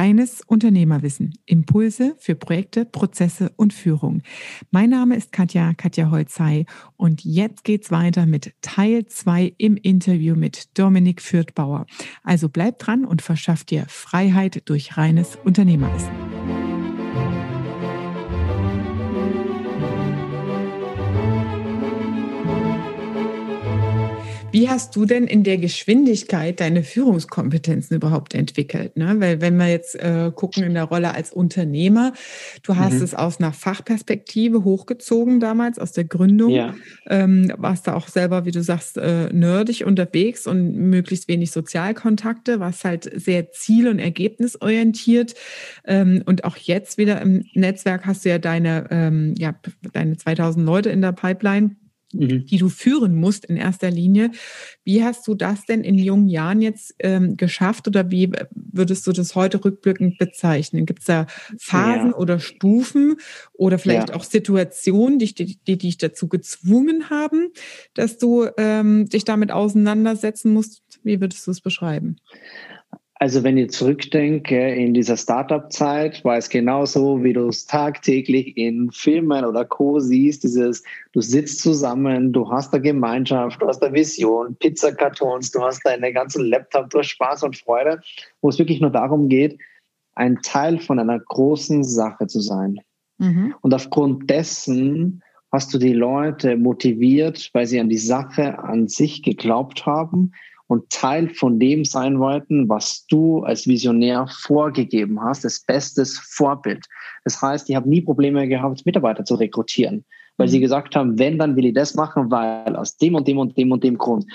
Reines Unternehmerwissen. Impulse für Projekte, Prozesse und Führung. Mein Name ist Katja, Katja Holzei und jetzt geht's weiter mit Teil 2 im Interview mit Dominik Fürthbauer. Also bleib dran und verschaff dir Freiheit durch reines Unternehmerwissen. Hast du denn in der Geschwindigkeit deine Führungskompetenzen überhaupt entwickelt? Ne? Weil wenn wir jetzt äh, gucken in der Rolle als Unternehmer, du hast mhm. es aus einer Fachperspektive hochgezogen damals, aus der Gründung. Ja. Ähm, warst da auch selber, wie du sagst, äh, nerdig unterwegs und möglichst wenig Sozialkontakte, warst halt sehr ziel- und ergebnisorientiert. Ähm, und auch jetzt wieder im Netzwerk hast du ja deine, ähm, ja, deine 2000 Leute in der Pipeline mhm. die du führen musst in erster Linie. Wie hast du das denn in jungen Jahren jetzt ähm, geschafft oder wie würdest du das heute rückblickend bezeichnen? Gibt es da Phasen ja. oder Stufen oder vielleicht ja. auch Situationen, die, die, die dich dazu gezwungen haben, dass du ähm, dich damit auseinandersetzen musst? Wie würdest du es beschreiben? Also wenn ich zurückdenke, in dieser Startup-Zeit war es genauso, wie du es tagtäglich in Filmen oder Co. siehst, dieses, du sitzt zusammen, du hast eine Gemeinschaft, du hast eine Vision, Pizzakartons, du hast deine ganzen Laptop, du hast Spaß und Freude, wo es wirklich nur darum geht, ein Teil von einer großen Sache zu sein. Mhm. Und aufgrund dessen hast du die Leute motiviert, weil sie an die Sache an sich geglaubt haben, und Teil von dem sein wollten, was du als Visionär vorgegeben hast, das bestes Vorbild. Das heißt, ich habe nie Probleme gehabt, Mitarbeiter zu rekrutieren, weil sie mhm. gesagt haben, wenn, dann will ich das machen, weil aus dem und dem und dem und dem Grund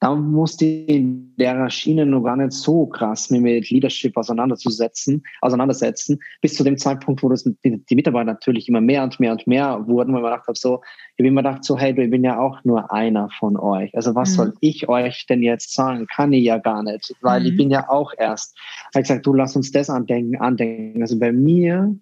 da musste ich in der Schiene noch gar nicht so krass mich mit Leadership auseinanderzusetzen, auseinandersetzen, bis zu dem Zeitpunkt, wo das die, die Mitarbeiter natürlich immer mehr und mehr und mehr wurden, weil man gedacht habe, so, ich habe immer gedacht, so, hey, ich bin ja auch nur einer von euch. Also was mhm. soll ich euch denn jetzt sagen? Kann ich ja gar nicht, weil mhm. ich bin ja auch erst. Ich habe gesagt, du lass uns das andenken, andenken. Also bei mir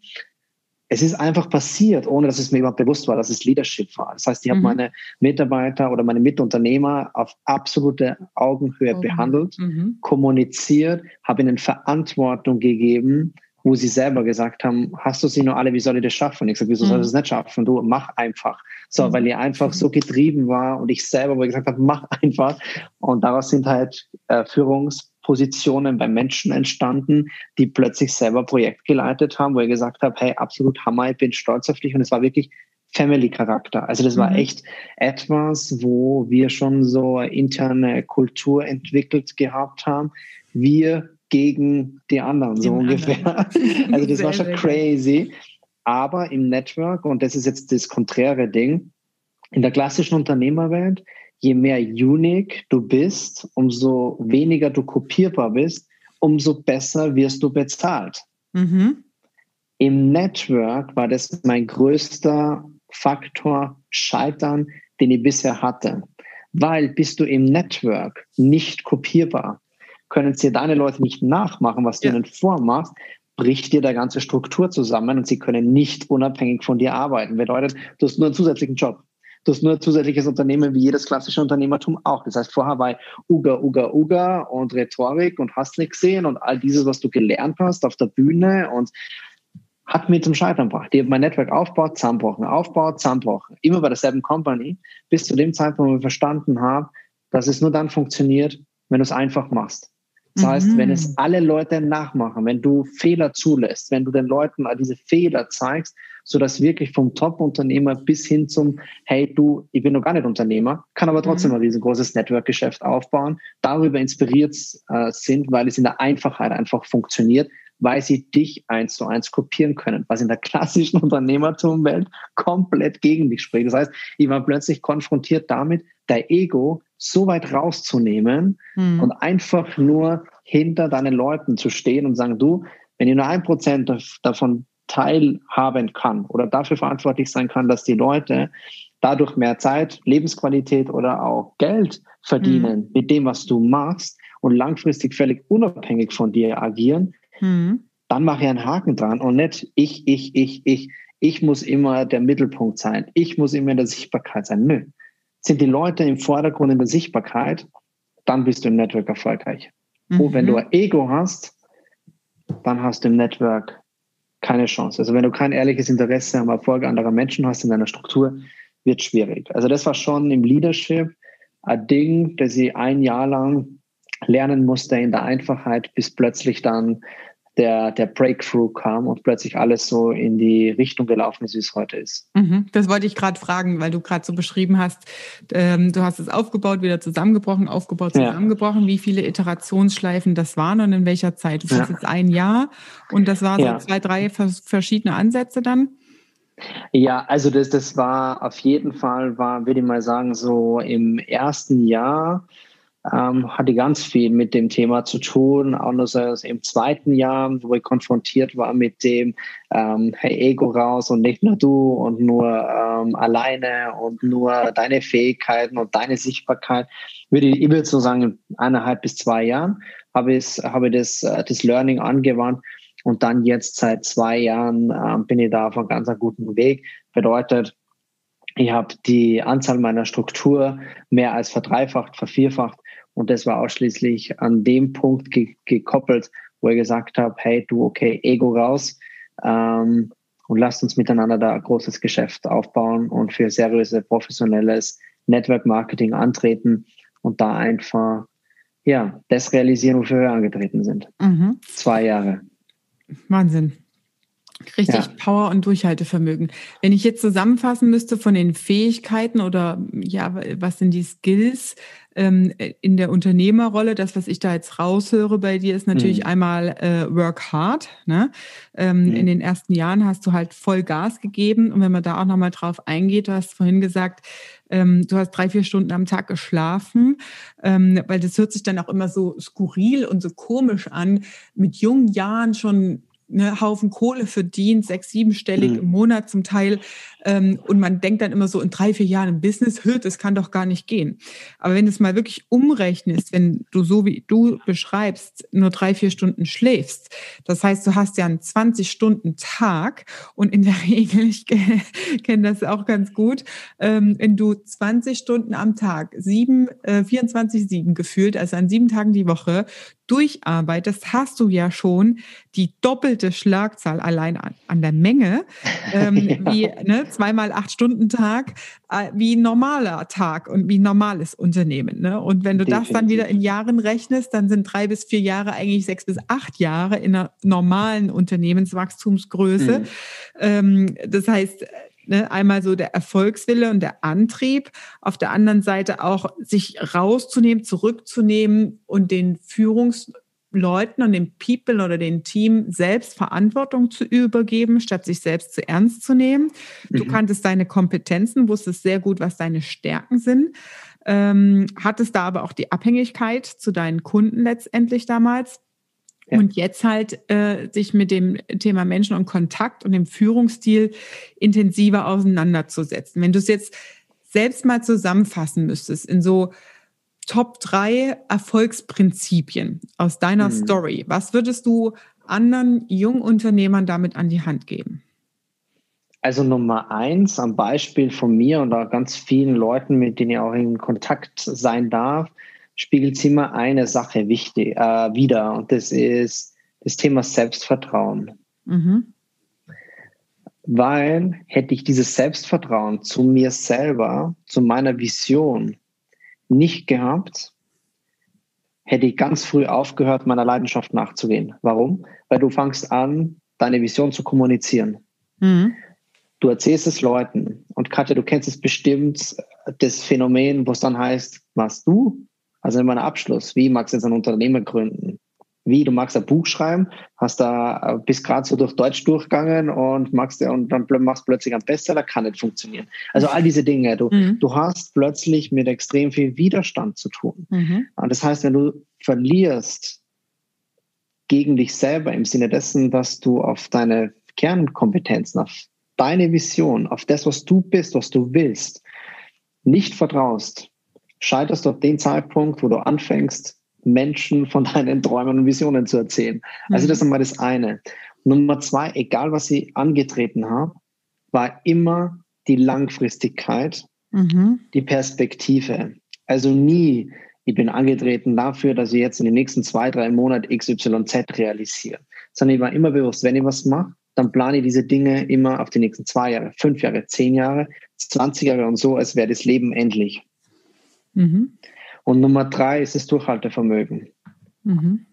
es ist einfach passiert, ohne dass es mir überhaupt bewusst war, dass es Leadership war. Das heißt, ich habe mhm. meine Mitarbeiter oder meine Mitunternehmer auf absolute Augenhöhe mhm. behandelt, mhm. kommuniziert, habe ihnen Verantwortung gegeben, wo sie selber gesagt haben, hast du sie nur alle, wie soll ich das schaffen? Und ich sage, wieso soll ich das mhm. nicht schaffen? Du mach einfach. So, mhm. weil ich einfach so getrieben war und ich selber, gesagt habe, mach einfach. Und daraus sind halt äh, Führungs- Positionen bei Menschen entstanden, die plötzlich selber Projekt geleitet haben, wo ich gesagt habe, hey, absolut Hammer, ich bin stolz auf dich. Und es war wirklich Family-Charakter. Also das war mhm. echt etwas, wo wir schon so interne Kultur entwickelt gehabt haben. Wir gegen die anderen, so ungefähr. Anderen. Also das war schon crazy. Aber im Network, und das ist jetzt das konträre Ding, in der klassischen Unternehmerwelt je mehr unique du bist, umso weniger du kopierbar bist, umso besser wirst du bezahlt. Mhm. Im Network war das mein größter Faktor Scheitern, den ich bisher hatte. Weil bist du im Network nicht kopierbar, können sie deine Leute nicht nachmachen, was du ja. ihnen vormachst, bricht dir der ganze Struktur zusammen und sie können nicht unabhängig von dir arbeiten. Bedeutet, du hast nur einen zusätzlichen Job. Du hast nur ein zusätzliches Unternehmen wie jedes klassische Unternehmertum auch. Das heißt, vorher war Uga, Uga, Uga und Rhetorik und hast nicht gesehen und all dieses, was du gelernt hast auf der Bühne und hat mir zum Scheitern gebracht. Ich habe mein Netzwerk aufgebaut, zusammenbrochen, aufgebaut, zusammenbrochen. Immer bei derselben Company, bis zu dem Zeitpunkt, wo ich verstanden habe, dass es nur dann funktioniert, wenn du es einfach machst. Das mhm. heißt, wenn es alle Leute nachmachen, wenn du Fehler zulässt, wenn du den Leuten all diese Fehler zeigst, so dass wirklich vom Top-Unternehmer bis hin zum, hey du, ich bin noch gar nicht Unternehmer, kann aber trotzdem mhm. ein riesengroßes Network-Geschäft aufbauen, darüber inspiriert äh, sind, weil es in der Einfachheit einfach funktioniert, weil sie dich eins zu eins kopieren können, was in der klassischen Unternehmertumwelt komplett gegen dich spricht. Das heißt, ich war plötzlich konfrontiert damit, dein Ego so weit rauszunehmen mhm. und einfach nur hinter deinen Leuten zu stehen und sagen, du, wenn ihr nur ein Prozent davon teilhaben kann oder dafür verantwortlich sein kann, dass die Leute dadurch mehr Zeit, Lebensqualität oder auch Geld verdienen mhm. mit dem, was du machst und langfristig völlig unabhängig von dir agieren, mhm. dann mache ich einen Haken dran und nicht ich, ich, ich, ich. Ich muss immer der Mittelpunkt sein. Ich muss immer in der Sichtbarkeit sein. Nö. Sind die Leute im Vordergrund in der Sichtbarkeit, dann bist du im Network erfolgreich. Mhm. Oh, wenn du ein Ego hast, dann hast du im Network keine Chance. Also wenn du kein ehrliches Interesse am Erfolg anderer Menschen hast in deiner Struktur, wird schwierig. Also das war schon im Leadership ein Ding, das ich ein Jahr lang lernen musste in der Einfachheit, bis plötzlich dann der, der Breakthrough kam und plötzlich alles so in die Richtung gelaufen ist, wie es heute ist. Mhm, das wollte ich gerade fragen, weil du gerade so beschrieben hast, ähm, du hast es aufgebaut, wieder zusammengebrochen, aufgebaut, zusammengebrochen. Ja. Wie viele Iterationsschleifen das waren und in welcher Zeit? Sagst ja. jetzt ein Jahr und das war so ja. zwei, drei verschiedene Ansätze dann? Ja, also das, das war auf jeden Fall, war, würde ich mal sagen, so im ersten Jahr ähm, hatte ganz viel mit dem Thema zu tun. Andererseits im zweiten Jahr, wo ich konfrontiert war mit dem, ähm, hey, Ego raus und nicht nur du und nur ähm, alleine und nur deine Fähigkeiten und deine Sichtbarkeit, würde ich, ich würde so sagen, eineinhalb bis zwei Jahren habe ich, habe ich das, äh, das Learning angewandt. Und dann jetzt seit zwei Jahren äh, bin ich da auf einem ganz guten Weg. Bedeutet, ich habe die Anzahl meiner Struktur mehr als verdreifacht, vervierfacht und das war ausschließlich an dem Punkt ge gekoppelt, wo ich gesagt habe, hey du, okay, Ego raus ähm, und lasst uns miteinander da ein großes Geschäft aufbauen und für seriöse, professionelles Network Marketing antreten und da einfach ja, das realisieren, wofür wir angetreten sind. Mhm. Zwei Jahre. Wahnsinn. Richtig ja. Power und Durchhaltevermögen. Wenn ich jetzt zusammenfassen müsste von den Fähigkeiten oder ja, was sind die Skills ähm, in der Unternehmerrolle, das, was ich da jetzt raushöre bei dir, ist natürlich mhm. einmal äh, Work Hard. Ne? Ähm, mhm. In den ersten Jahren hast du halt voll Gas gegeben und wenn man da auch nochmal drauf eingeht, du hast vorhin gesagt, ähm, du hast drei, vier Stunden am Tag geschlafen, ähm, weil das hört sich dann auch immer so skurril und so komisch an, mit jungen Jahren schon ne, Haufen Kohle verdient, sechs, siebenstellig mhm. im Monat zum Teil. Ähm, und man denkt dann immer so in drei, vier Jahren im Business, hört, das kann doch gar nicht gehen. Aber wenn du es mal wirklich umrechnest, wenn du so wie du beschreibst, nur drei, vier Stunden schläfst, das heißt, du hast ja einen 20-Stunden-Tag und in der Regel, ich kenne das auch ganz gut, ähm, wenn du 20 Stunden am Tag, sieben, äh, 24-7 gefühlt, also an sieben Tagen die Woche, durcharbeitest, hast du ja schon die doppelte Schlagzahl allein an, an der Menge, ähm, ja. wie ne, zweimal acht Stunden Tag, äh, wie normaler Tag und wie normales Unternehmen. Ne? Und wenn du Definitiv. das dann wieder in Jahren rechnest, dann sind drei bis vier Jahre eigentlich sechs bis acht Jahre in einer normalen Unternehmenswachstumsgröße. Mhm. Ähm, das heißt, Ne, einmal so der Erfolgswille und der Antrieb, auf der anderen Seite auch sich rauszunehmen, zurückzunehmen und den Führungsleuten und den People oder den Team selbst Verantwortung zu übergeben, statt sich selbst zu ernst zu nehmen. Du mhm. kanntest deine Kompetenzen, wusstest sehr gut, was deine Stärken sind, ähm, hattest da aber auch die Abhängigkeit zu deinen Kunden letztendlich damals ja. Und jetzt halt äh, sich mit dem Thema Menschen und Kontakt und dem Führungsstil intensiver auseinanderzusetzen. Wenn du es jetzt selbst mal zusammenfassen müsstest in so Top drei Erfolgsprinzipien aus deiner mhm. Story, was würdest du anderen Jungunternehmern damit an die Hand geben? Also Nummer eins, am Beispiel von mir und auch ganz vielen Leuten, mit denen ich auch in Kontakt sein darf, spiegelt sie immer eine Sache wichtig äh, wieder und das ist das Thema Selbstvertrauen. Mhm. Weil hätte ich dieses Selbstvertrauen zu mir selber, zu meiner Vision nicht gehabt, hätte ich ganz früh aufgehört, meiner Leidenschaft nachzugehen. Warum? Weil du fangst an, deine Vision zu kommunizieren. Mhm. Du erzählst es Leuten. Und Katja, du kennst es bestimmt, das Phänomen, wo es dann heißt, was du also in meinem Abschluss, wie magst du jetzt ein Unternehmen gründen? Wie, du magst ein Buch schreiben, hast da, äh, bist gerade so durch Deutsch durchgegangen und magst und dann machst plötzlich einen Bestseller, kann nicht funktionieren. Also all diese Dinge, du, mhm. du hast plötzlich mit extrem viel Widerstand zu tun. Mhm. Und das heißt, wenn du verlierst gegen dich selber im Sinne dessen, dass du auf deine Kernkompetenzen, auf deine Vision, auf das, was du bist, was du willst, nicht vertraust, scheiterst du auf den Zeitpunkt, wo du anfängst, Menschen von deinen Träumen und Visionen zu erzählen. Also mhm. das ist einmal das eine. Nummer zwei, egal was ich angetreten habe, war immer die Langfristigkeit, mhm. die Perspektive. Also nie ich bin angetreten dafür, dass ich jetzt in den nächsten zwei, drei Monaten XYZ realisiere. Sondern ich war immer bewusst, wenn ich was mache, dann plane ich diese Dinge immer auf die nächsten zwei Jahre, fünf Jahre, zehn Jahre, 20 Jahre und so, als wäre das Leben endlich. Mhm. Und Nummer drei ist das Durchhaltevermögen. Mhm.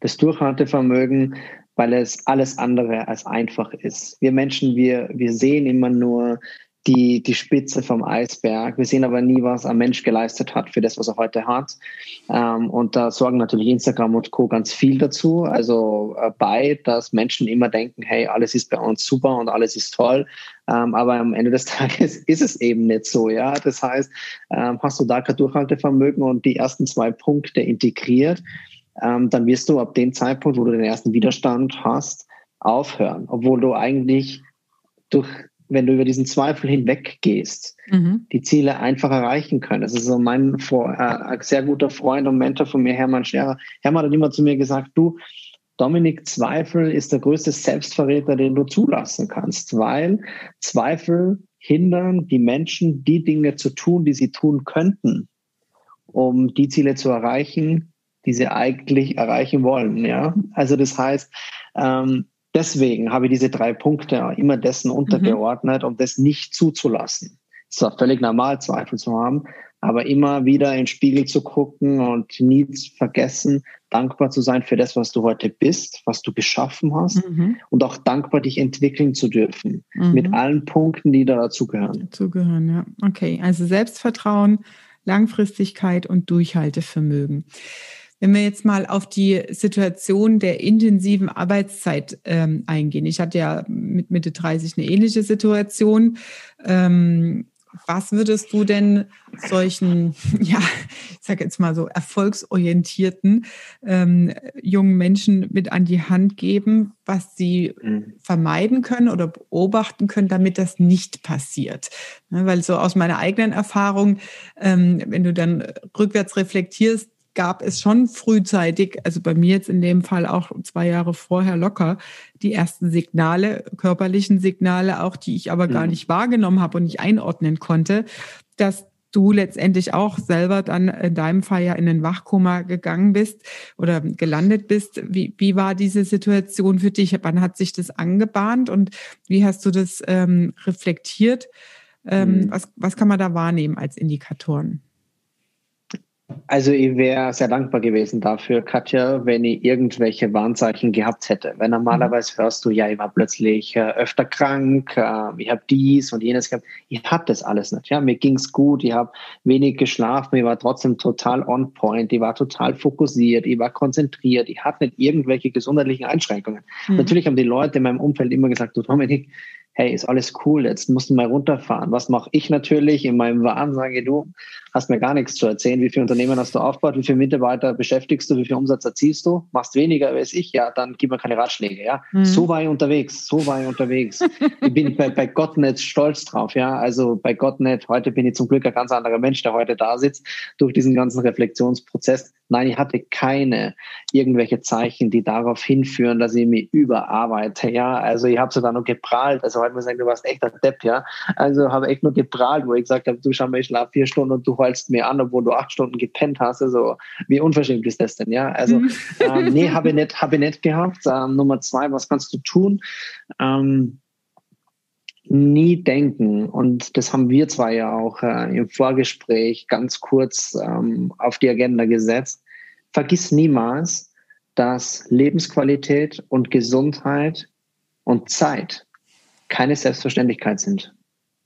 Das Durchhaltevermögen, weil es alles andere als einfach ist. Wir Menschen, wir, wir sehen immer nur die, die Spitze vom Eisberg. Wir sehen aber nie, was ein Mensch geleistet hat für das, was er heute hat. Ähm, und da sorgen natürlich Instagram und Co. ganz viel dazu. Also äh, bei, dass Menschen immer denken, hey, alles ist bei uns super und alles ist toll. Ähm, aber am Ende des Tages ist es eben nicht so. Ja, das heißt, ähm, hast du da kein Durchhaltevermögen und die ersten zwei Punkte integriert, ähm, dann wirst du ab dem Zeitpunkt, wo du den ersten Widerstand hast, aufhören, obwohl du eigentlich durch wenn du über diesen Zweifel hinweggehst, mhm. die Ziele einfach erreichen können. Das ist so mein äh, sehr guter Freund und Mentor von mir, Hermann Scherer. Hermann hat immer zu mir gesagt, du, Dominik, Zweifel ist der größte Selbstverräter, den du zulassen kannst, weil Zweifel hindern die Menschen, die Dinge zu tun, die sie tun könnten, um die Ziele zu erreichen, die sie eigentlich erreichen wollen. Ja, also das heißt, ähm, Deswegen habe ich diese drei Punkte immer dessen mhm. untergeordnet, mhm. um das nicht zuzulassen. Es war völlig normal, Zweifel zu haben, aber immer wieder in den Spiegel zu gucken und nie zu vergessen, dankbar zu sein für das, was du heute bist, was du geschaffen hast mhm. und auch dankbar, dich entwickeln zu dürfen mhm. mit allen Punkten, die da dazugehören. Dazugehören, ja. Okay, also Selbstvertrauen, Langfristigkeit und Durchhaltevermögen. Wenn wir jetzt mal auf die Situation der intensiven Arbeitszeit ähm, eingehen. Ich hatte ja mit Mitte 30 eine ähnliche Situation. Ähm, was würdest du denn solchen, ja, ich sage jetzt mal so erfolgsorientierten ähm, jungen Menschen mit an die Hand geben, was sie mhm. vermeiden können oder beobachten können, damit das nicht passiert? Ne, weil so aus meiner eigenen Erfahrung, ähm, wenn du dann rückwärts reflektierst, gab es schon frühzeitig, also bei mir jetzt in dem Fall auch zwei Jahre vorher locker, die ersten Signale, körperlichen Signale auch, die ich aber gar mhm. nicht wahrgenommen habe und nicht einordnen konnte, dass du letztendlich auch selber dann in deinem Fall ja in den Wachkoma gegangen bist oder gelandet bist. Wie, wie war diese Situation für dich? Wann hat sich das angebahnt und wie hast du das ähm, reflektiert? Ähm, mhm. was, was kann man da wahrnehmen als Indikatoren? Also ich wäre sehr dankbar gewesen dafür, Katja, wenn ich irgendwelche Warnzeichen gehabt hätte. Weil normalerweise mhm. hörst du, ja, ich war plötzlich äh, öfter krank, äh, ich habe dies und jenes gehabt. Ich habe das alles nicht. Ja, mir ging's gut, ich habe wenig geschlafen, ich war trotzdem total on point, ich war total fokussiert, ich war konzentriert, ich hatte nicht irgendwelche gesundheitlichen Einschränkungen. Mhm. Natürlich haben die Leute in meinem Umfeld immer gesagt, du Dominik, hey, ist alles cool, jetzt musst du mal runterfahren. Was mache ich natürlich in meinem Wahn? Sage du, hast mir gar nichts zu erzählen. Wie viele Unternehmen hast du aufgebaut? Wie viele Mitarbeiter beschäftigst du? Wie viel Umsatz erzielst du? Machst weniger als ich? Ja, dann gib mir keine Ratschläge. Ja, mhm. so war ich unterwegs. So war ich unterwegs. ich bin bei, bei Gott nicht stolz drauf. Ja, also bei Gott nicht. Heute bin ich zum Glück ein ganz anderer Mensch, der heute da sitzt durch diesen ganzen Reflexionsprozess. Nein, ich hatte keine irgendwelche Zeichen, die darauf hinführen, dass ich mich überarbeite. Ja, also ich habe sogar noch geprahlt. Also muss ich sagen, du warst echt ein Depp. Ja, also habe echt nur geprahlt, wo ich gesagt habe, du schau mal, ich schlafe vier Stunden und du heulst mir an, obwohl du acht Stunden gepennt hast. Also wie unverschämt ist das denn? Ja, also mhm. ähm, nee, habe ich nicht, habe ich nicht gehabt. Ähm, Nummer zwei, was kannst du tun? Ähm, nie denken, und das haben wir zwei ja auch äh, im Vorgespräch ganz kurz ähm, auf die Agenda gesetzt, vergiss niemals, dass Lebensqualität und Gesundheit und Zeit keine Selbstverständlichkeit sind.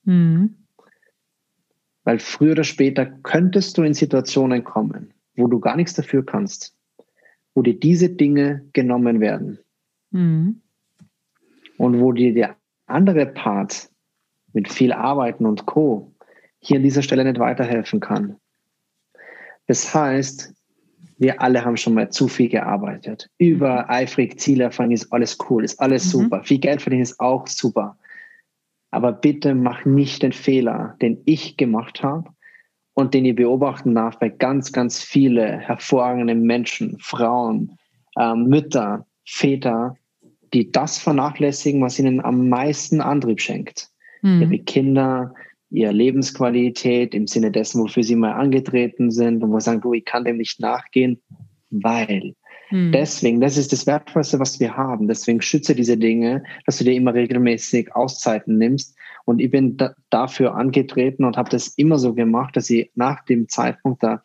Mhm. Weil früher oder später könntest du in Situationen kommen, wo du gar nichts dafür kannst, wo dir diese Dinge genommen werden. Mhm. Und wo dir der andere Part mit viel Arbeiten und Co. hier an dieser Stelle nicht weiterhelfen kann. Das heißt, wir alle haben schon mal zu viel gearbeitet. Übereifrig Ziele erfangen ist alles cool, ist alles mhm. super. Viel Geld verdienen ist auch super. Aber bitte mach nicht den Fehler, den ich gemacht habe und den ihr beobachten darf bei ganz, ganz viele hervorragenden Menschen, Frauen, ähm, Mütter, Väter, die das vernachlässigen, was ihnen am meisten Antrieb schenkt. Mhm. Ihre Kinder, ihre Lebensqualität im Sinne dessen, wofür sie mal angetreten sind und wo sie sagen, du, ich kann dem nicht nachgehen, weil. Hm. Deswegen, das ist das Wertvollste, was wir haben. Deswegen schütze diese Dinge, dass du dir immer regelmäßig Auszeiten nimmst. Und ich bin da, dafür angetreten und habe das immer so gemacht, dass ich nach dem Zeitpunkt da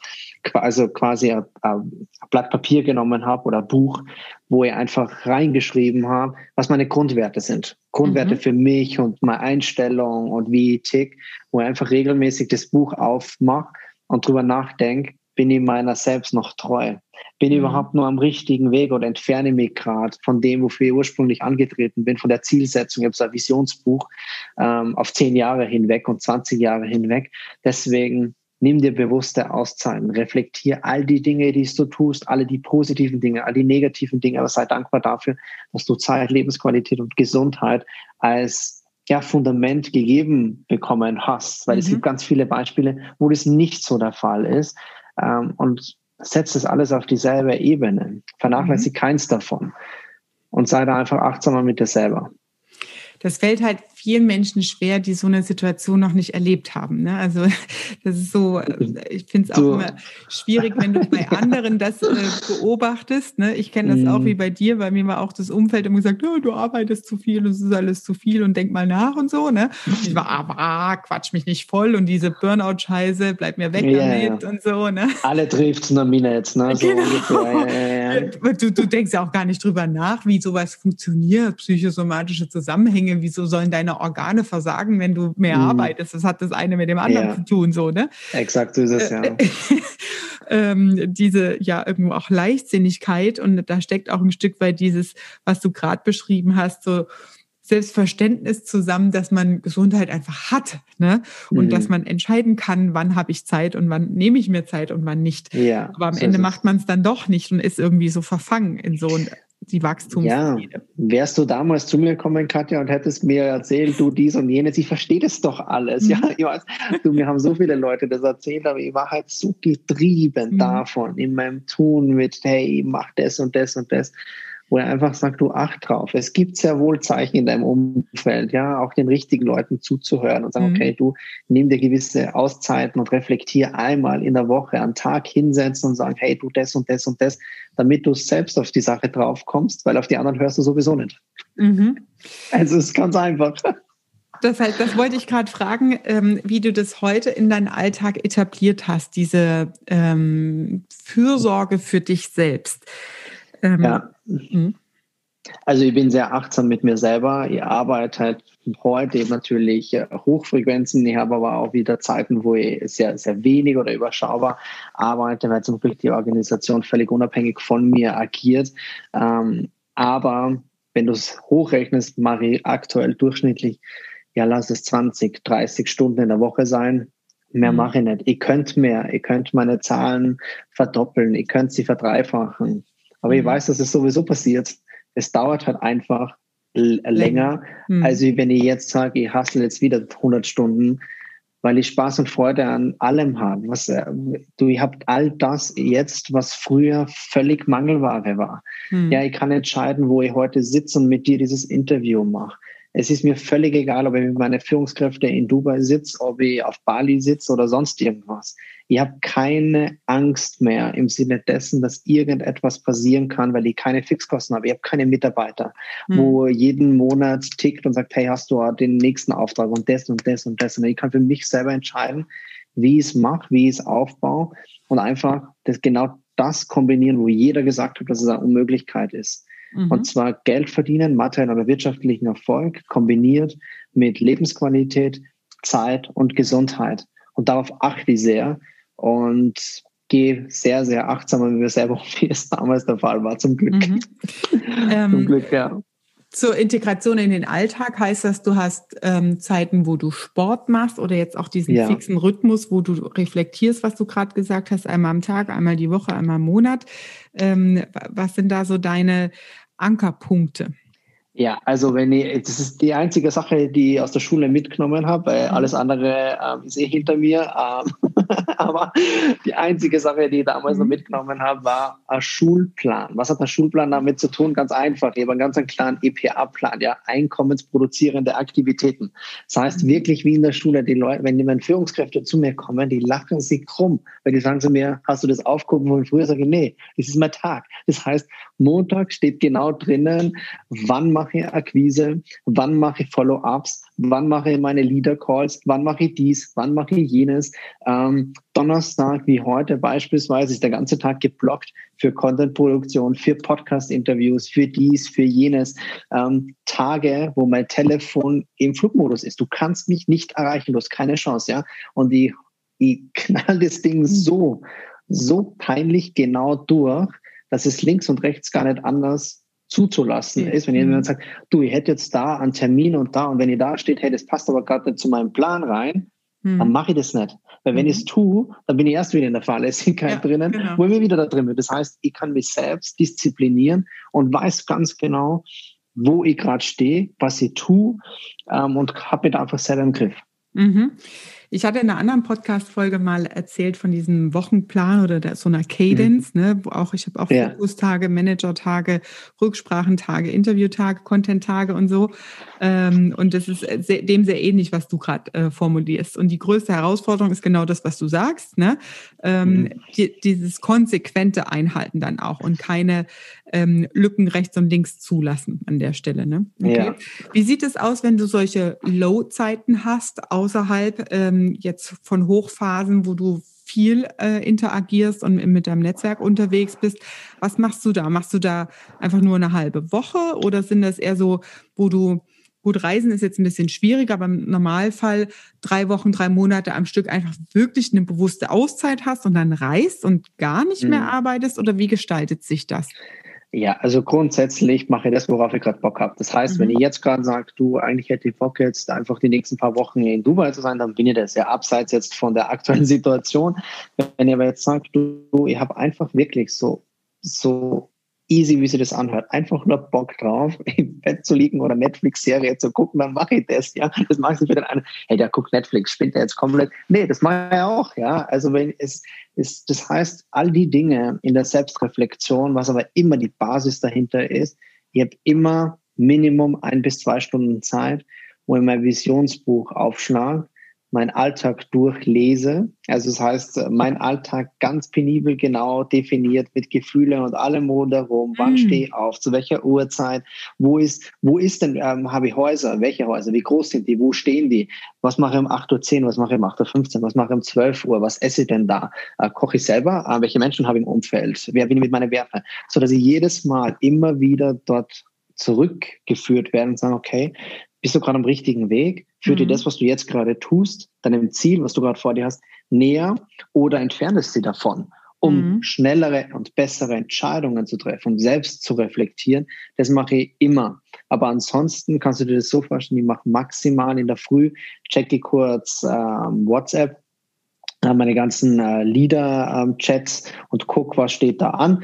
also quasi ein, ein Blatt Papier genommen habe oder Buch, wo ich einfach reingeschrieben habe, was meine Grundwerte sind. Grundwerte mhm. für mich und meine Einstellung und wie ich tick, wo ich einfach regelmäßig das Buch aufmache und drüber nachdenke, bin ich meiner selbst noch treu? Bin ich mhm. überhaupt nur am richtigen Weg oder entferne mich gerade von dem, wofür ich ursprünglich angetreten bin, von der Zielsetzung? Ich habe so ein Visionsbuch ähm, auf zehn Jahre hinweg und 20 Jahre hinweg. Deswegen nimm dir bewusste Auszeiten, reflektier all die Dinge, die du tust, alle die positiven Dinge, all die negativen Dinge, aber sei dankbar dafür, dass du Zeit, Lebensqualität und Gesundheit als ja, Fundament gegeben bekommen hast, weil mhm. es gibt ganz viele Beispiele, wo das nicht so der Fall ist ähm, und setzt das alles auf dieselbe Ebene. Vernachlässigt mhm. keins davon und sei da einfach achtsamer mit dir selber. Das fällt halt vielen Menschen schwer, die so eine Situation noch nicht erlebt haben. Ne? Also das ist so, ich finde es auch so. immer schwierig, wenn du bei anderen das äh, beobachtest. Ne? Ich kenne das mhm. auch wie bei dir, bei mir war auch das Umfeld immer gesagt, oh, du arbeitest zu viel, das ist alles zu viel und denk mal nach und so. Ne? Und ich war, aber ah, quatsch mich nicht voll und diese Burnout-Scheiße, bleib mir weg yeah, damit und so. Ne? Alle trifft es nur mir jetzt. Ne? So genau. Ja, ja, du, du denkst ja auch gar nicht drüber nach, wie sowas funktioniert, psychosomatische Zusammenhänge, wieso sollen deine deine Organe versagen, wenn du mehr mhm. arbeitest. Das hat das eine mit dem anderen ja. zu tun, so, ne? Exakt so ist es, ja. ähm, diese ja irgendwo auch Leichtsinnigkeit und da steckt auch ein Stück weit dieses, was du gerade beschrieben hast, so Selbstverständnis zusammen, dass man Gesundheit einfach hat, ne? Und mhm. dass man entscheiden kann, wann habe ich Zeit und wann nehme ich mir Zeit und wann nicht. Ja, Aber am so Ende macht man es dann doch nicht und ist irgendwie so verfangen in so die Wachstumsziele. Ja, wärst du damals zu mir gekommen, Katja, und hättest mir erzählt, du dies und jenes, ich verstehe das doch alles. Mhm. Ja, ich weiß, du, mir haben so viele Leute das erzählt, aber ich war halt so getrieben mhm. davon in meinem Tun mit, hey, mach das und das und das wo er einfach sagt, du acht drauf. Es gibt sehr wohl Zeichen in deinem Umfeld, ja, auch den richtigen Leuten zuzuhören und sagen, mhm. okay, du nimm dir gewisse Auszeiten und reflektier einmal in der Woche einen Tag hinsetzen und sagen, hey, du das und das und das, damit du selbst auf die Sache drauf kommst, weil auf die anderen hörst du sowieso nicht. Mhm. Also es ist ganz einfach. Das, heißt, das wollte ich gerade fragen, ähm, wie du das heute in deinen Alltag etabliert hast, diese ähm, Fürsorge für dich selbst. Ähm, ja. Mhm. Also ich bin sehr achtsam mit mir selber. Ich arbeite halt heute natürlich äh, Hochfrequenzen. Ich habe aber auch wieder Zeiten, wo ich sehr, sehr wenig oder überschaubar arbeite, weil zum Glück die Organisation völlig unabhängig von mir agiert. Ähm, aber wenn du es hochrechnest, mache ich aktuell durchschnittlich, ja, lass es 20, 30 Stunden in der Woche sein. Mehr mhm. mache ich nicht. Ich könnte mehr. Ich könnte meine Zahlen verdoppeln. Ich könnte sie verdreifachen. Aber mhm. ich weiß, dass es sowieso passiert. Es dauert halt einfach länger, mhm. als wenn ich jetzt sage, ich hustle jetzt wieder 100 Stunden, weil ich Spaß und Freude an allem habe. Was, äh, du, ihr habt all das jetzt, was früher völlig Mangelware war. Mhm. Ja, ich kann entscheiden, wo ich heute sitze und mit dir dieses Interview mache. Es ist mir völlig egal, ob ich mit meinen Führungskräften in Dubai sitze, ob ich auf Bali sitze oder sonst irgendwas. Ich habe keine Angst mehr im Sinne dessen, dass irgendetwas passieren kann, weil ich keine Fixkosten habe. Ich habe keine Mitarbeiter, hm. wo jeden Monat tickt und sagt, hey, hast du den nächsten Auftrag und das und das und das. Und ich kann für mich selber entscheiden, wie ich es mache, wie ich es aufbaue und einfach das genau das kombinieren, wo jeder gesagt hat, dass es eine Unmöglichkeit ist. Mhm. Und zwar Geld verdienen, materiellen oder wirtschaftlichen Erfolg kombiniert mit Lebensqualität, Zeit und Gesundheit. Und darauf achte ich sehr und gehe sehr, sehr achtsam mit mir selber wie es damals der Fall war, zum Glück. Mhm. zum ähm, Glück, ja. Zur Integration in den Alltag heißt das, du hast ähm, Zeiten, wo du Sport machst oder jetzt auch diesen ja. fixen Rhythmus, wo du reflektierst, was du gerade gesagt hast, einmal am Tag, einmal die Woche, einmal im Monat. Ähm, was sind da so deine Ankerpunkte? Ja, also wenn ich, das ist die einzige Sache, die ich aus der Schule mitgenommen habe, weil mhm. alles andere ähm, ist eh hinter mir. Ähm, aber die einzige Sache, die ich damals noch mhm. mitgenommen habe, war ein Schulplan. Was hat der Schulplan damit zu tun? Ganz einfach. Ich habe einen ganz klaren EPA-Plan, ja, einkommensproduzierende Aktivitäten. Das heißt mhm. wirklich wie in der Schule, die Leute, wenn die Führungskräfte zu mir kommen, die lachen sich krumm, weil die sagen zu mir, hast du das aufgehoben von früher? Sage ich, nee, das ist mein Tag. Das heißt, Montag steht genau drinnen, wann mache ich Akquise, wann mache ich Follow-ups, wann mache ich meine Leader-Calls, wann mache ich dies, wann mache ich jenes. Ähm, Donnerstag wie heute beispielsweise ist der ganze Tag geblockt für Content-Produktion, für Podcast-Interviews, für dies, für jenes. Ähm, Tage, wo mein Telefon im Flugmodus ist. Du kannst mich nicht erreichen, du hast keine Chance, ja. Und die, die knall das Ding so, so peinlich genau durch, dass es links und rechts gar nicht anders zuzulassen ist, wenn jemand sagt, du, ich hätte jetzt da einen Termin und da und wenn ihr da steht, hey, das passt aber gerade nicht zu meinem Plan rein, mhm. dann mache ich das nicht. Weil wenn mhm. ich es tue, dann bin ich erst wieder in der Fahrlässigkeit ja, drinnen, genau. wo ich wieder da drin bin. Das heißt, ich kann mich selbst disziplinieren und weiß ganz genau, wo ich gerade stehe, was ich tue ähm, und habe mich da einfach selber im Griff. Mhm. Ich hatte in einer anderen Podcast-Folge mal erzählt von diesem Wochenplan oder der, so einer Cadence, mhm. ne, wo auch, ich habe auch ja. Fokustage, Managertage, Rücksprachentage, Interviewtage, Content-Tage und so. Ähm, und das ist sehr, dem sehr ähnlich, was du gerade äh, formulierst. Und die größte Herausforderung ist genau das, was du sagst, ne? Ähm, mhm. die, dieses konsequente Einhalten dann auch und keine ähm, Lücken rechts und links zulassen an der Stelle. Ne? Okay. Ja. Wie sieht es aus, wenn du solche Low-Zeiten hast, außerhalb ähm, jetzt von Hochphasen, wo du viel äh, interagierst und mit deinem Netzwerk unterwegs bist. Was machst du da? Machst du da einfach nur eine halbe Woche oder sind das eher so, wo du Gut, Reisen ist jetzt ein bisschen schwieriger, aber im Normalfall drei Wochen, drei Monate am Stück einfach wirklich eine bewusste Auszeit hast und dann reist und gar nicht mehr mhm. arbeitest? Oder wie gestaltet sich das? Ja, also grundsätzlich mache ich das, worauf ich gerade Bock habe. Das heißt, mhm. wenn ich jetzt gerade sage, du, eigentlich hätte ich Bock jetzt einfach die nächsten paar Wochen in Dubai zu sein, dann bin ich das ja abseits jetzt von der aktuellen Situation. Wenn ihr aber jetzt sagt, du, ich habe einfach wirklich so, so easy, wie sich das anhört. Einfach nur Bock drauf, im Bett zu liegen oder Netflix-Serie zu gucken, dann mache ich das, ja. Das mag sich für den einen, hey, der guckt Netflix, spinnt er jetzt komplett. Nee, das mache ich auch, ja. Also wenn es ist, das heißt, all die Dinge in der Selbstreflexion, was aber immer die Basis dahinter ist, ich habe immer Minimum ein bis zwei Stunden Zeit, wo ich mein Visionsbuch aufschlage meinen Alltag durchlese. Also das heißt, mein Alltag ganz penibel genau definiert mit Gefühlen und allem rundherum. Wann mm. stehe ich auf? Zu welcher Uhrzeit? Wo ist, wo ist denn, ähm, habe ich Häuser? Welche Häuser? Wie groß sind die? Wo stehen die? Was mache ich um 8.10 Uhr? Was mache ich um 8.15 Uhr? Was mache ich um 12 Uhr? Was esse ich denn da? Äh, koche ich selber? Äh, welche Menschen habe ich im Umfeld? Wer bin ich mit meinen Werten? So dass ich jedes Mal immer wieder dort zurückgeführt werde und sagen, okay, bist du gerade am richtigen Weg? Führt mhm. dir das, was du jetzt gerade tust, deinem Ziel, was du gerade vor dir hast, näher oder entfernest sie davon, um mhm. schnellere und bessere Entscheidungen zu treffen, um selbst zu reflektieren? Das mache ich immer. Aber ansonsten kannst du dir das so vorstellen, ich mache maximal in der Früh, checke kurz ähm, WhatsApp, äh, meine ganzen äh, Leader-Chats ähm, und guck, was steht da an.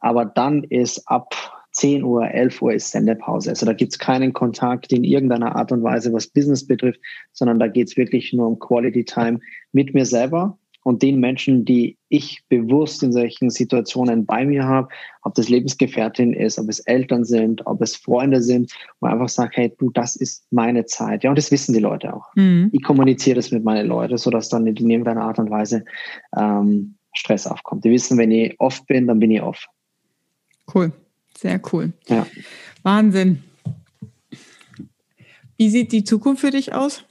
Aber dann ist ab 10 Uhr, 11 Uhr ist Sendepause. Also da gibt es keinen Kontakt in irgendeiner Art und Weise, was Business betrifft, sondern da geht es wirklich nur um Quality Time mit mir selber und den Menschen, die ich bewusst in solchen Situationen bei mir habe, ob das Lebensgefährtin ist, ob es Eltern sind, ob es Freunde sind, wo ich einfach sage, hey, du, das ist meine Zeit. Ja, und das wissen die Leute auch. Mhm. Ich kommuniziere das mit meinen Leuten, sodass dann in irgendeiner Art und Weise ähm, Stress aufkommt. Die wissen, wenn ich off bin, dann bin ich off. Cool. Sehr cool. Ja. Wahnsinn. Wie sieht die Zukunft für dich aus?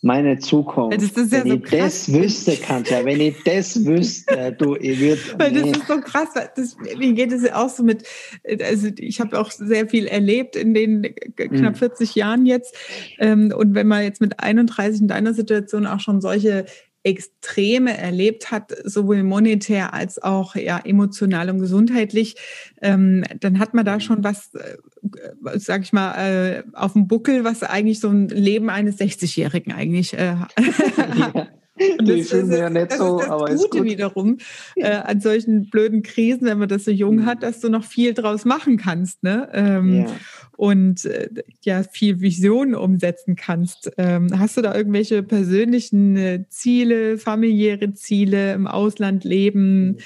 Meine Zukunft. Das ist ja wenn so ich krass. das wüsste, Katja, wenn ich das wüsste, du, ich würde. Weil nee. das ist so krass. Das, mir geht es auch so mit, also ich habe auch sehr viel erlebt in den knapp 40 mhm. Jahren jetzt. Ähm, und wenn man jetzt mit 31 in deiner Situation auch schon solche Extreme erlebt hat, sowohl monetär als auch ja, emotional und gesundheitlich, ähm, dann hat man da schon was, äh, sag ich mal, äh, auf dem Buckel, was eigentlich so ein Leben eines 60-Jährigen eigentlich äh, ja. Und das, das, ja nicht das so, ist das aber Gute wiederum äh, an solchen blöden Krisen, wenn man das so jung mhm. hat, dass du noch viel draus machen kannst, ne? Ähm, ja. Und äh, ja, viel Visionen umsetzen kannst. Ähm, hast du da irgendwelche persönlichen äh, Ziele, familiäre Ziele im Ausland leben? Mhm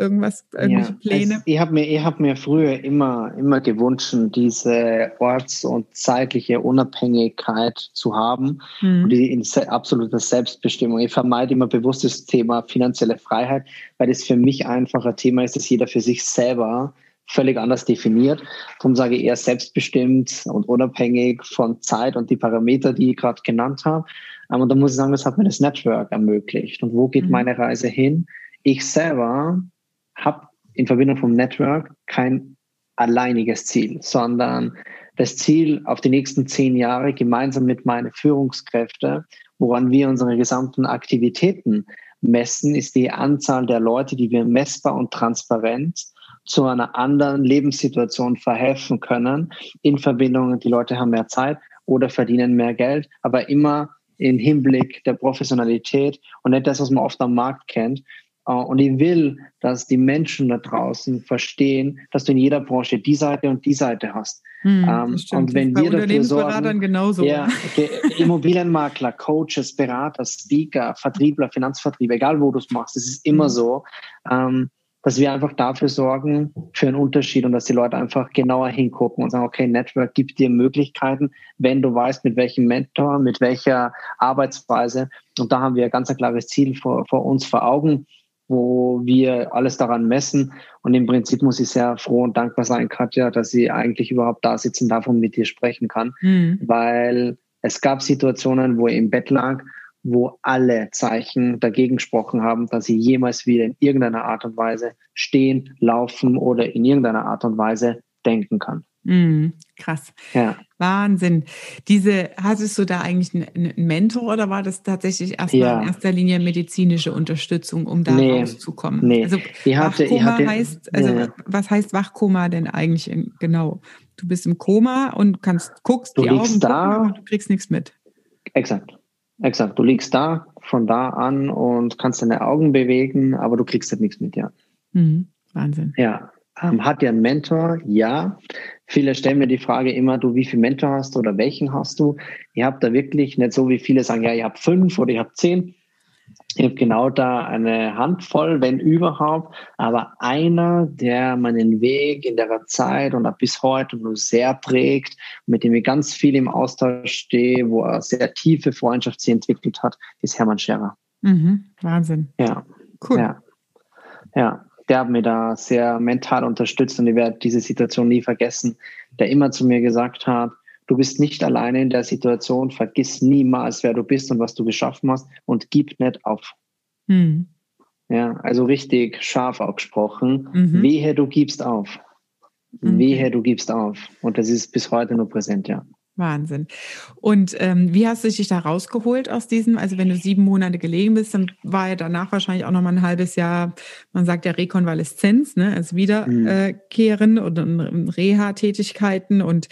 irgendwas, irgendwelche ja, Pläne? Also ich habe mir, hab mir früher immer, immer gewünscht, diese orts- und zeitliche Unabhängigkeit zu haben mhm. und die in absoluter Selbstbestimmung. Ich vermeide immer bewusst das Thema finanzielle Freiheit, weil das für mich einfach ein Thema ist, das jeder für sich selber völlig anders definiert. Darum sage ich eher selbstbestimmt und unabhängig von Zeit und die Parameter, die ich gerade genannt habe. Und da muss ich sagen, das hat mir das Network ermöglicht. Und wo geht mhm. meine Reise hin? Ich selber habe in Verbindung vom Network kein alleiniges Ziel, sondern das Ziel auf die nächsten zehn Jahre gemeinsam mit meinen Führungskräften, woran wir unsere gesamten Aktivitäten messen, ist die Anzahl der Leute, die wir messbar und transparent zu einer anderen Lebenssituation verhelfen können. In Verbindung, die Leute haben mehr Zeit oder verdienen mehr Geld, aber immer im Hinblick der Professionalität und nicht das, was man oft am Markt kennt, und ich will, dass die Menschen da draußen verstehen, dass du in jeder Branche die Seite und die Seite hast. Hm, ähm, und wenn wir dafür sorgen, genauso. Ja, Immobilienmakler, Coaches, Berater, Speaker, Vertriebler, Finanzvertrieb, egal wo du es machst, es ist immer hm. so, ähm, dass wir einfach dafür sorgen für einen Unterschied und dass die Leute einfach genauer hingucken und sagen, okay, Network gibt dir Möglichkeiten, wenn du weißt, mit welchem Mentor, mit welcher Arbeitsweise. Und da haben wir ganz ein klares Ziel vor, vor uns vor Augen wo wir alles daran messen. Und im Prinzip muss ich sehr froh und dankbar sein, Katja, dass sie eigentlich überhaupt da sitzen darf und mit dir sprechen kann. Mhm. Weil es gab Situationen, wo er im Bett lag, wo alle Zeichen dagegen gesprochen haben, dass sie jemals wieder in irgendeiner Art und Weise stehen, laufen oder in irgendeiner Art und Weise denken kann. Mhm, krass. Ja. Wahnsinn. Diese, hattest du da eigentlich einen, einen Mentor oder war das tatsächlich erstmal ja. in erster Linie medizinische Unterstützung, um da nee, rauszukommen? Nee. Also ich hatte, Wachkoma ich hatte, heißt, also ja. was heißt Wachkoma denn eigentlich genau? Du bist im Koma und kannst guckst du die Augen da, gucken, du kriegst nichts mit. Exakt. Exakt. Du liegst da von da an und kannst deine Augen bewegen, aber du kriegst halt nichts mit, ja. Mhm. Wahnsinn. Ja. Ähm, hat ihr einen Mentor? Ja. Viele stellen mir die Frage immer, du, wie viel Mentor hast du oder welchen hast du? Ihr habt da wirklich nicht so, wie viele sagen, ja, ihr habt fünf oder ihr habt zehn. Ich habe genau da eine Handvoll, wenn überhaupt, aber einer, der meinen Weg in der Zeit und bis heute nur sehr prägt, mit dem ich ganz viel im Austausch stehe, wo er sehr tiefe Freundschaft sie entwickelt hat, ist Hermann Scherer. Mhm, Wahnsinn. Ja. Cool. Ja. ja der hat mir da sehr mental unterstützt und ich werde diese Situation nie vergessen, der immer zu mir gesagt hat, du bist nicht alleine in der Situation, vergiss niemals, wer du bist und was du geschaffen hast und gib nicht auf. Mhm. Ja, also richtig scharf ausgesprochen. Mhm. Wehe, du gibst auf. Mhm. Wehe, du gibst auf. Und das ist bis heute nur präsent, ja. Wahnsinn. Und ähm, wie hast du dich da rausgeholt aus diesem? Also wenn du sieben Monate gelegen bist, dann war ja danach wahrscheinlich auch noch mal ein halbes Jahr, man sagt ja Rekonvaleszenz, ne, also Wiederkehren mhm. äh, und Reha-Tätigkeiten und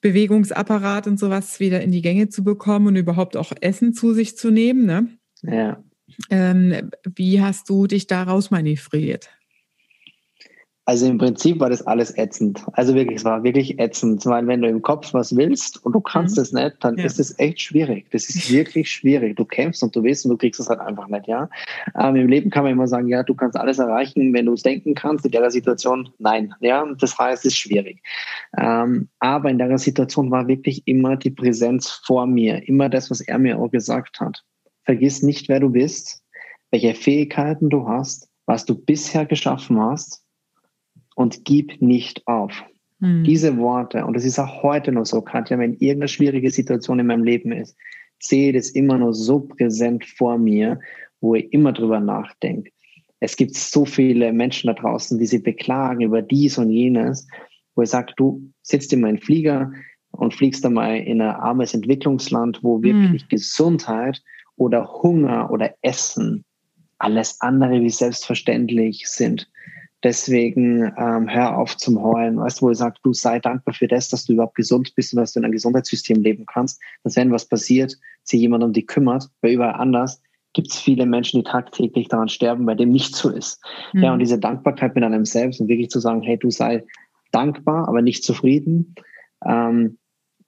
Bewegungsapparat und sowas wieder in die Gänge zu bekommen und überhaupt auch Essen zu sich zu nehmen. Ne? Ja. Ähm, wie hast du dich da rausmanövriert? Also im Prinzip war das alles ätzend. Also wirklich, es war wirklich ätzend, weil wenn du im Kopf was willst und du kannst mhm. es nicht, dann ja. ist es echt schwierig. Das ist wirklich schwierig. Du kämpfst und du willst und du kriegst es halt einfach nicht, ja. Ähm, Im Leben kann man immer sagen, ja, du kannst alles erreichen, wenn du es denken kannst. In der Situation, nein, ja. Das heißt, es ist schwierig. Ähm, aber in der Situation war wirklich immer die Präsenz vor mir, immer das, was er mir auch gesagt hat. Vergiss nicht, wer du bist, welche Fähigkeiten du hast, was du bisher geschaffen hast und gib nicht auf. Mhm. Diese Worte, und das ist auch heute noch so, Katja, wenn irgendeine schwierige Situation in meinem Leben ist, sehe das immer noch so präsent vor mir, wo ich immer drüber nachdenke. Es gibt so viele Menschen da draußen, die sich beklagen über dies und jenes, wo ich sage, du sitzt in meinen Flieger und fliegst einmal in ein armes Entwicklungsland, wo wirklich mhm. Gesundheit oder Hunger oder Essen alles andere wie selbstverständlich sind. Deswegen ähm, hör auf zum Heulen. Weißt du, wo ich sage, du sei dankbar für das, dass du überhaupt gesund bist und dass du in einem Gesundheitssystem leben kannst. Dass wenn was passiert, sich jemand um dich kümmert, weil überall anders gibt es viele Menschen, die tagtäglich daran sterben, bei dem nicht so ist. Mhm. Ja, und diese Dankbarkeit mit einem selbst und wirklich zu sagen, hey, du sei dankbar, aber nicht zufrieden. Ähm,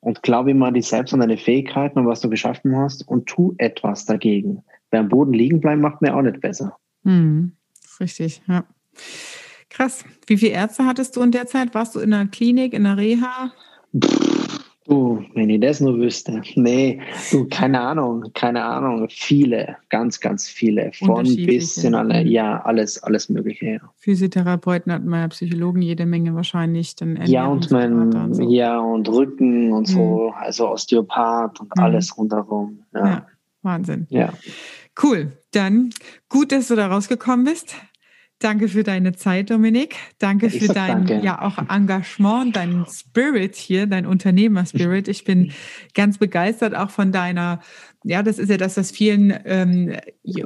und glaube immer an dich selbst und deine Fähigkeiten und was du geschaffen hast und tu etwas dagegen. Wer am Boden liegen bleibt, macht mir auch nicht besser. Mhm. Richtig, ja. Krass. Wie viele Ärzte hattest du in der Zeit? Warst du in einer Klinik, in einer Reha? Du, wenn ich das nur wüsste. Nee, du, keine Ahnung, keine Ahnung. Viele, ganz, ganz viele. Von bis in alle, mhm. ja, alles, alles Mögliche. Ja. Physiotherapeuten hatten wir Psychologen jede Menge wahrscheinlich. Dann ja, und mein, und so. ja, und Rücken und mhm. so, also Osteopath und mhm. alles rundherum. Ja. ja, Wahnsinn. Ja. Cool. Dann gut, dass du da rausgekommen bist. Danke für deine Zeit, Dominik. Danke für dein danke. ja auch Engagement, dein Spirit hier, dein Unternehmer-Spirit. Ich bin ganz begeistert auch von deiner, ja, das ist ja das, was vielen ähm,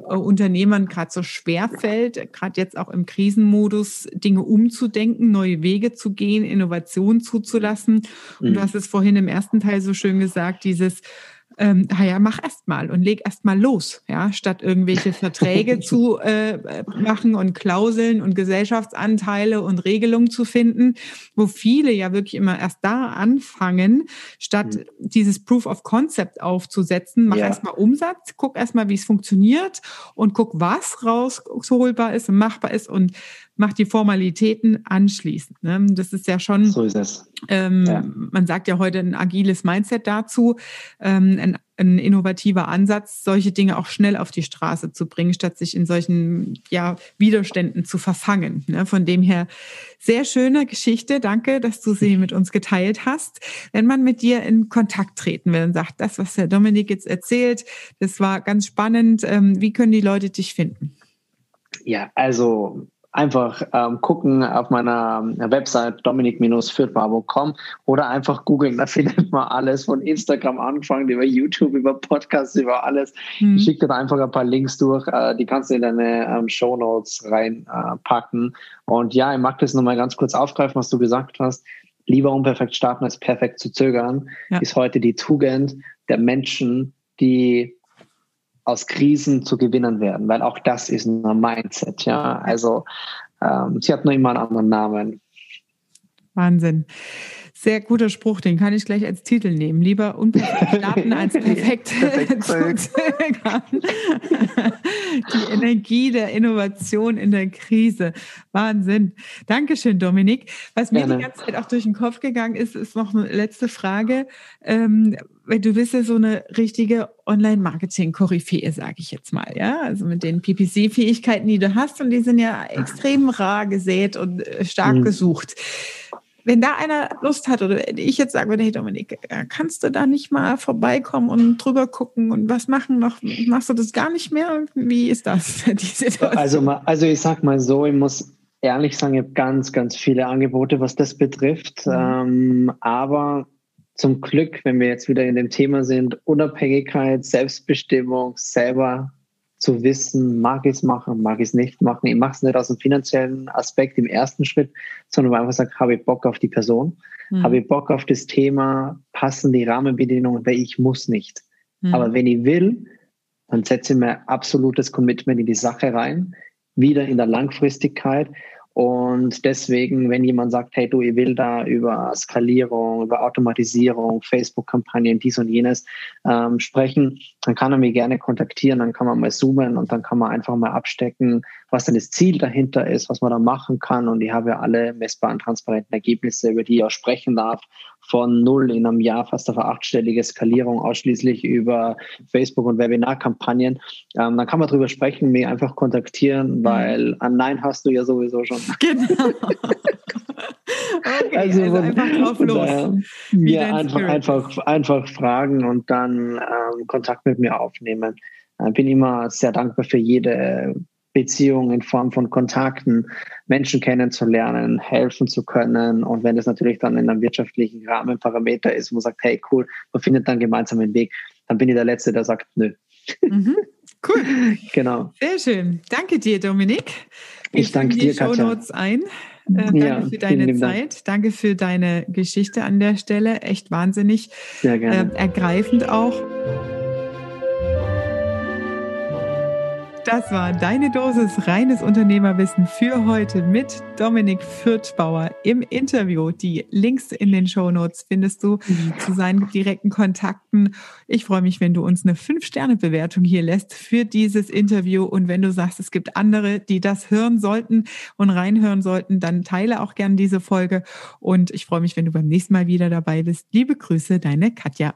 Unternehmern gerade so schwer fällt, gerade jetzt auch im Krisenmodus, Dinge umzudenken, neue Wege zu gehen, Innovation zuzulassen. Und mhm. du hast es vorhin im ersten Teil so schön gesagt, dieses ähm, ja, mach erst mal und leg erst mal los, ja, statt irgendwelche Verträge zu äh, machen und Klauseln und Gesellschaftsanteile und Regelungen zu finden, wo viele ja wirklich immer erst da anfangen, statt mhm. dieses Proof of Concept aufzusetzen. Mach ja. erst mal Umsatz, guck erst mal, wie es funktioniert und guck, was rausholbar ist und machbar ist und mach die Formalitäten anschließend. Ne? Das ist ja schon. So ist es. Ähm, ja. Man sagt ja heute ein agiles Mindset dazu, ähm, ein, ein, innovativer Ansatz, solche Dinge auch schnell auf die Straße zu bringen, statt sich in solchen ja, Widerständen zu verfangen. Ne? Von dem her sehr schöne Geschichte. Danke, dass du sie mit uns geteilt hast. Wenn man mit dir in Kontakt treten will und sagt, das, was der Dominik jetzt erzählt, das war ganz spannend. Ähm, wie können die Leute dich finden? Ja, also einfach ähm, gucken auf meiner Website dominik-fürthbar.com oder einfach googeln, da findet man alles von Instagram angefangen, über YouTube, über Podcasts, über alles. Mhm. Ich schicke da einfach ein paar Links durch, äh, die kannst du in deine ähm, Show Notes reinpacken. Äh, Und ja, ich mag das nochmal ganz kurz aufgreifen, was du gesagt hast. Lieber unperfekt starten als perfekt zu zögern, ja. ist heute die Tugend der Menschen, die aus Krisen zu gewinnen werden, weil auch das ist ein Mindset, ja. Also ähm, sie hat nur immer einen anderen Namen. Wahnsinn. Sehr guter Spruch, den kann ich gleich als Titel nehmen. Lieber unperfekt starten als perfekt zögern. Die Energie der Innovation in der Krise. Wahnsinn. Dankeschön, Dominik. Was mir Gerne. die ganze Zeit auch durch den Kopf gegangen ist, ist noch eine letzte Frage. Ähm, du bist ja so eine richtige Online-Marketing-Koryphäe, sage ich jetzt mal, ja. Also mit den PPC-Fähigkeiten, die du hast, und die sind ja extrem rar gesät und äh, stark mhm. gesucht wenn da einer Lust hat oder ich jetzt sagen würde, hey Dominik, äh, kannst du da nicht mal vorbeikommen und drüber gucken und was machen noch? Machst du das gar nicht mehr? Wie ist das? Also, also ich sag mal so, ich muss ehrlich sagen, ich habe ganz, ganz viele Angebote, was das betrifft. Mhm. Ähm, aber zum Glück, wenn wir jetzt wieder in dem Thema sind, Unabhängigkeit, Selbstbestimmung, selber zu wissen, mag ich es machen, mag ich es nicht machen. Ich mache es nicht aus dem finanziellen Aspekt im ersten Schritt, sondern weil einfach sage, habe ich Bock auf die Person, mhm. habe ich Bock auf das Thema, passen die Rahmenbedingungen, weil ich muss nicht. Mhm. Aber wenn ich will, dann setze ich mir absolutes Commitment in die Sache rein, wieder in der Langfristigkeit und deswegen, wenn jemand sagt, hey du, ich will da über Skalierung, über Automatisierung, Facebook-Kampagnen, dies und jenes ähm, sprechen, dann kann er mich gerne kontaktieren, dann kann man mal zoomen und dann kann man einfach mal abstecken, was denn das Ziel dahinter ist, was man da machen kann. Und ich habe ja alle messbaren, transparenten Ergebnisse, über die ich auch sprechen darf von null in einem Jahr fast auf eine achtstellige Skalierung ausschließlich über Facebook und Webinarkampagnen. Ähm, dann kann man darüber sprechen, mich einfach kontaktieren, mhm. weil ein Nein hast du ja sowieso schon. Genau. okay, also, also einfach drauf los. Äh, ja, einfach, einfach, einfach fragen und dann ähm, Kontakt mit mir aufnehmen. Ich äh, bin immer sehr dankbar für jede Beziehung in Form von Kontakten, Menschen kennenzulernen, helfen zu können. Und wenn das natürlich dann in einem wirtschaftlichen Rahmenparameter ist, wo man sagt, hey, cool, man findet dann gemeinsam einen Weg, dann bin ich der Letzte, der sagt, nö. Mhm. Cool. genau. Sehr schön. Danke dir, Dominik. Ich, ich danke dir, Show Notes ein. Äh, danke ja, für deine Zeit. Dank. Danke für deine Geschichte an der Stelle. Echt wahnsinnig. Sehr gerne. Äh, ergreifend auch. Das war deine Dosis reines Unternehmerwissen für heute mit Dominik Fürthbauer im Interview. Die Links in den Show Notes findest du zu seinen direkten Kontakten. Ich freue mich, wenn du uns eine 5-Sterne-Bewertung hier lässt für dieses Interview. Und wenn du sagst, es gibt andere, die das hören sollten und reinhören sollten, dann teile auch gern diese Folge. Und ich freue mich, wenn du beim nächsten Mal wieder dabei bist. Liebe Grüße, deine Katja.